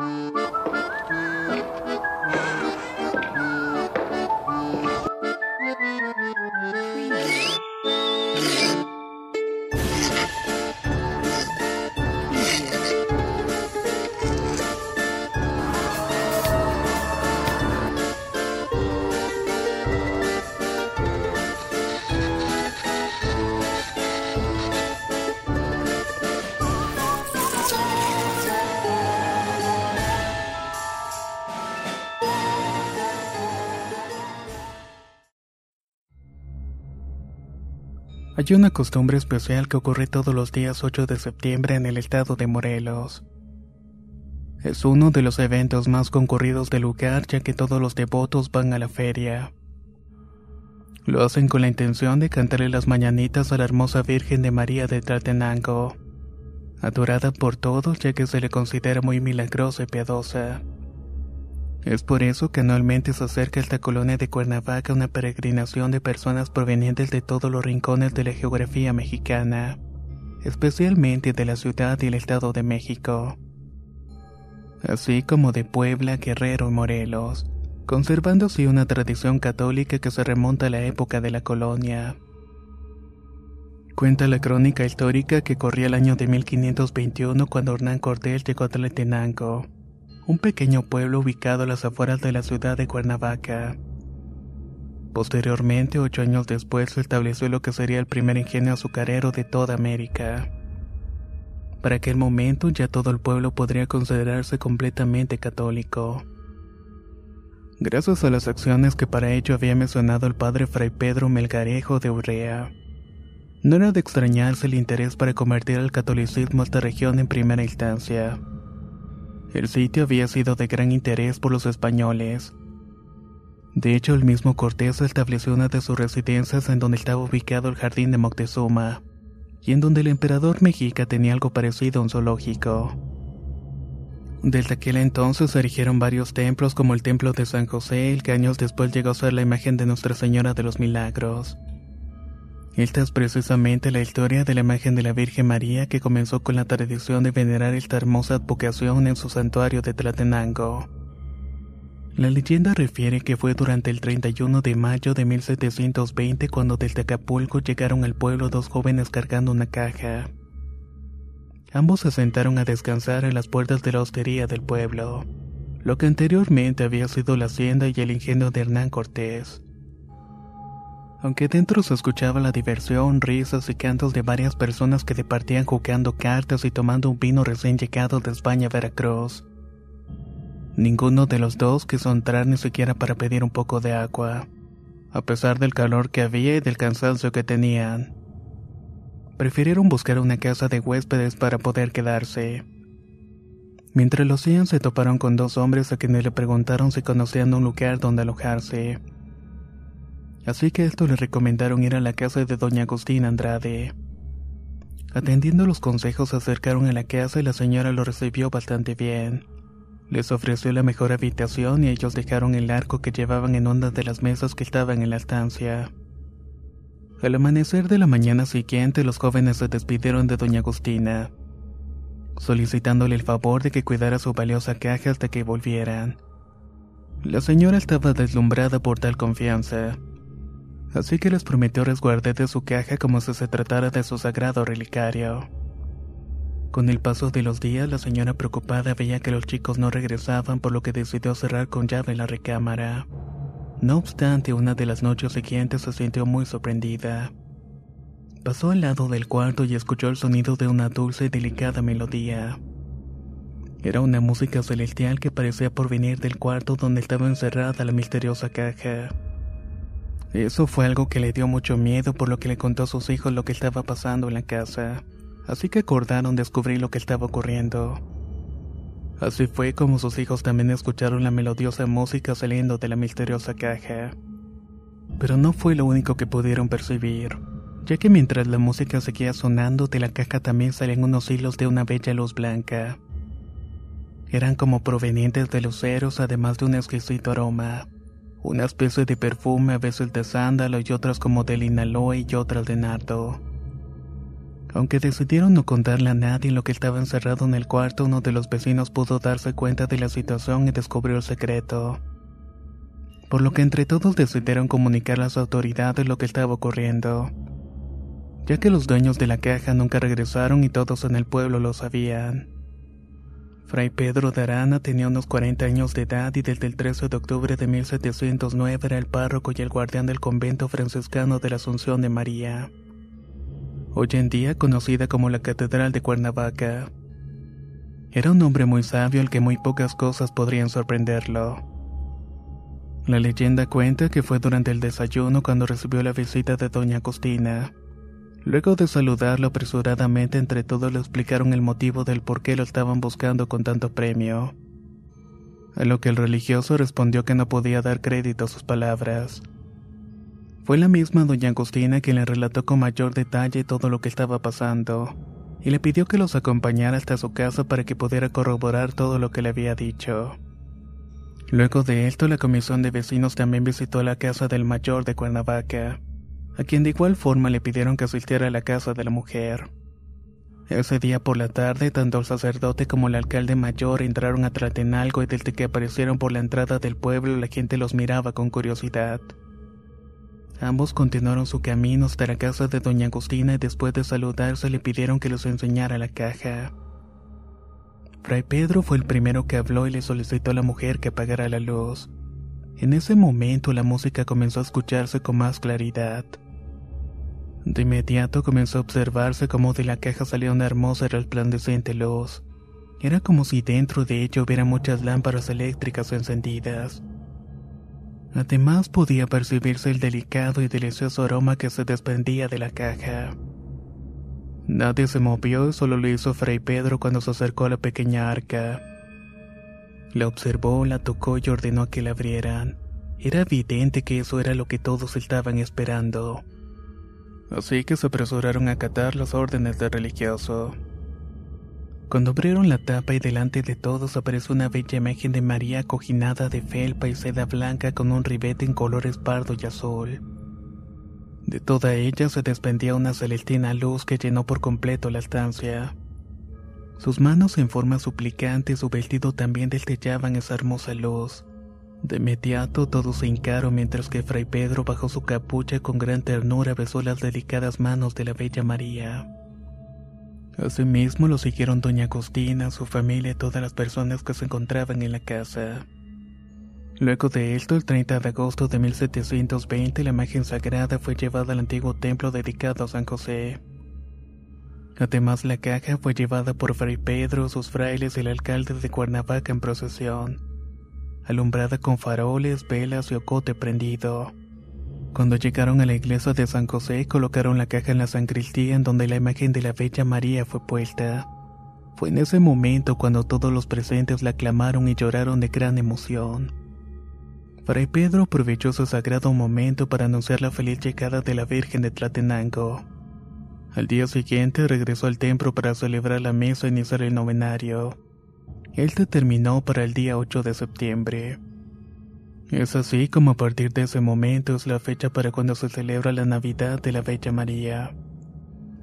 Música Hay una costumbre especial que ocurre todos los días 8 de septiembre en el estado de Morelos. Es uno de los eventos más concurridos del lugar ya que todos los devotos van a la feria. Lo hacen con la intención de cantarle las mañanitas a la hermosa Virgen de María de Tlaltenango, adorada por todos ya que se le considera muy milagrosa y piadosa. Es por eso que anualmente se acerca esta colonia de Cuernavaca una peregrinación de personas provenientes de todos los rincones de la geografía mexicana, especialmente de la ciudad y el estado de México, así como de Puebla, Guerrero y Morelos, conservando así una tradición católica que se remonta a la época de la colonia. Cuenta la crónica histórica que corría el año de 1521 cuando Hernán Cortés llegó a Tlaltenango un pequeño pueblo ubicado a las afueras de la ciudad de Cuernavaca. Posteriormente, ocho años después, se estableció lo que sería el primer ingenio azucarero de toda América. Para aquel momento ya todo el pueblo podría considerarse completamente católico. Gracias a las acciones que para ello había mencionado el padre Fray Pedro Melgarejo de Urrea. No era de extrañarse el interés para convertir al catolicismo a esta región en primera instancia. El sitio había sido de gran interés por los españoles. De hecho, el mismo Cortés estableció una de sus residencias en donde estaba ubicado el jardín de Moctezuma, y en donde el emperador mexica tenía algo parecido a un zoológico. Desde aquel entonces se erigieron varios templos como el templo de San José, el que años después llegó a ser la imagen de Nuestra Señora de los Milagros. Esta es precisamente la historia de la imagen de la Virgen María que comenzó con la tradición de venerar esta hermosa advocación en su santuario de Tlatenango. La leyenda refiere que fue durante el 31 de mayo de 1720 cuando desde Acapulco llegaron al pueblo dos jóvenes cargando una caja. Ambos se sentaron a descansar en las puertas de la hostería del pueblo, lo que anteriormente había sido la hacienda y el ingenio de Hernán Cortés. Aunque dentro se escuchaba la diversión, risas y cantos de varias personas que departían jugando cartas y tomando un vino recién llegado de España a Veracruz. Ninguno de los dos quiso entrar ni siquiera para pedir un poco de agua, a pesar del calor que había y del cansancio que tenían. Prefirieron buscar una casa de huéspedes para poder quedarse. Mientras lo hacían se toparon con dos hombres a quienes le preguntaron si conocían un lugar donde alojarse así que esto le recomendaron ir a la casa de doña Agustina Andrade. Atendiendo los consejos se acercaron a la casa y la señora lo recibió bastante bien. Les ofreció la mejor habitación y ellos dejaron el arco que llevaban en onda de las mesas que estaban en la estancia. Al amanecer de la mañana siguiente los jóvenes se despidieron de doña Agustina, solicitándole el favor de que cuidara su valiosa caja hasta que volvieran. La señora estaba deslumbrada por tal confianza así que les prometió resguardar de su caja como si se tratara de su sagrado relicario. Con el paso de los días, la señora preocupada veía que los chicos no regresaban, por lo que decidió cerrar con llave la recámara. No obstante, una de las noches siguientes se sintió muy sorprendida. Pasó al lado del cuarto y escuchó el sonido de una dulce y delicada melodía. Era una música celestial que parecía provenir del cuarto donde estaba encerrada la misteriosa caja. Eso fue algo que le dio mucho miedo por lo que le contó a sus hijos lo que estaba pasando en la casa, así que acordaron descubrir lo que estaba ocurriendo. Así fue como sus hijos también escucharon la melodiosa música saliendo de la misteriosa caja. Pero no fue lo único que pudieron percibir, ya que mientras la música seguía sonando de la caja también salían unos hilos de una bella luz blanca. Eran como provenientes de luceros además de un exquisito aroma. Una especie de perfume a veces de sándalo y otras como de linaloe y otras de nardo. Aunque decidieron no contarle a nadie lo que estaba encerrado en el cuarto, uno de los vecinos pudo darse cuenta de la situación y descubrió el secreto. Por lo que entre todos decidieron comunicar a las autoridades lo que estaba ocurriendo, ya que los dueños de la caja nunca regresaron y todos en el pueblo lo sabían. Fray Pedro de Arana tenía unos 40 años de edad y desde el 13 de octubre de 1709 era el párroco y el guardián del convento franciscano de la Asunción de María. Hoy en día conocida como la Catedral de Cuernavaca. Era un hombre muy sabio al que muy pocas cosas podrían sorprenderlo. La leyenda cuenta que fue durante el desayuno cuando recibió la visita de doña Agustina. Luego de saludarlo apresuradamente, entre todos le explicaron el motivo del por qué lo estaban buscando con tanto premio. A lo que el religioso respondió que no podía dar crédito a sus palabras. Fue la misma doña Agustina quien le relató con mayor detalle todo lo que estaba pasando, y le pidió que los acompañara hasta su casa para que pudiera corroborar todo lo que le había dicho. Luego de esto, la comisión de vecinos también visitó la casa del mayor de Cuernavaca a quien de igual forma le pidieron que asistiera a la casa de la mujer. Ese día por la tarde, tanto el sacerdote como el alcalde mayor entraron a Tratenalgo y desde que aparecieron por la entrada del pueblo la gente los miraba con curiosidad. Ambos continuaron su camino hasta la casa de doña Agustina y después de saludarse le pidieron que les enseñara la caja. Fray Pedro fue el primero que habló y le solicitó a la mujer que apagara la luz. En ese momento la música comenzó a escucharse con más claridad. De inmediato comenzó a observarse como de la caja salía una hermosa y resplandeciente luz. Era como si dentro de ella hubiera muchas lámparas eléctricas encendidas. Además podía percibirse el delicado y delicioso aroma que se desprendía de la caja. Nadie se movió y solo lo hizo Fray Pedro cuando se acercó a la pequeña arca. La observó, la tocó y ordenó que la abrieran. Era evidente que eso era lo que todos estaban esperando. Así que se apresuraron a acatar las órdenes del religioso. Cuando abrieron la tapa y delante de todos apareció una bella imagen de María cojinada de felpa y seda blanca con un ribete en colores pardo y azul. De toda ella se desprendía una celestina luz que llenó por completo la estancia. Sus manos en forma suplicante y su vestido también destellaban esa hermosa luz. De inmediato todos se hincaron mientras que Fray Pedro bajo su capucha con gran ternura besó las delicadas manos de la bella María. Asimismo lo siguieron doña Agustina, su familia y todas las personas que se encontraban en la casa. Luego de esto, el 30 de agosto de 1720, la imagen sagrada fue llevada al antiguo templo dedicado a San José. Además, la caja fue llevada por Fray Pedro, sus frailes y el alcalde de Cuernavaca en procesión, alumbrada con faroles, velas y ocote prendido. Cuando llegaron a la iglesia de San José, colocaron la caja en la sancristía en donde la imagen de la Bella María fue puesta. Fue en ese momento cuando todos los presentes la aclamaron y lloraron de gran emoción. Fray Pedro aprovechó su sagrado momento para anunciar la feliz llegada de la Virgen de Tlatenango. Al día siguiente regresó al templo para celebrar la misa e iniciar el novenario. Él terminó para el día 8 de septiembre. Es así como a partir de ese momento es la fecha para cuando se celebra la Navidad de la Bella María,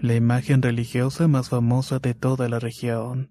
la imagen religiosa más famosa de toda la región.